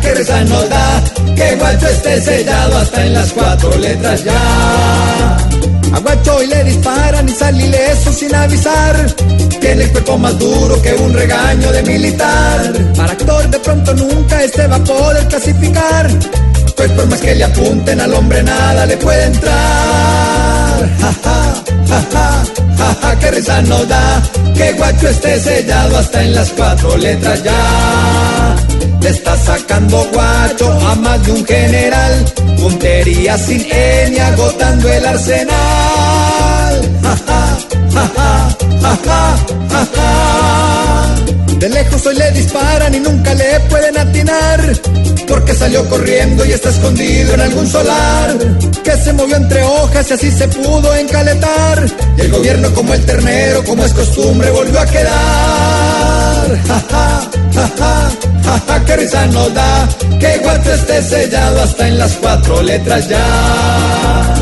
Que risa nos da, que guacho esté sellado hasta en las cuatro letras ya. A guacho y le disparan y sale ileso sin avisar. Tiene el cuerpo más duro que un regaño de militar. Para actor de pronto nunca este va a poder clasificar. Pues por más que le apunten al hombre nada le puede entrar. Ja, ja, ja, ja, ja, que risa da, que guacho esté sellado hasta en las cuatro letras ya. Le está sacando guacho a más de un general, puntería sin N agotando el arsenal. De lejos hoy le disparan y nunca le pueden atinar, porque salió corriendo y está escondido en algún solar, que se movió entre hojas y así se pudo encaletar, y el gobierno como el ternero, como es costumbre, volvió a quedar. Que risa nos da, que guacho esté sellado hasta en las cuatro letras ya.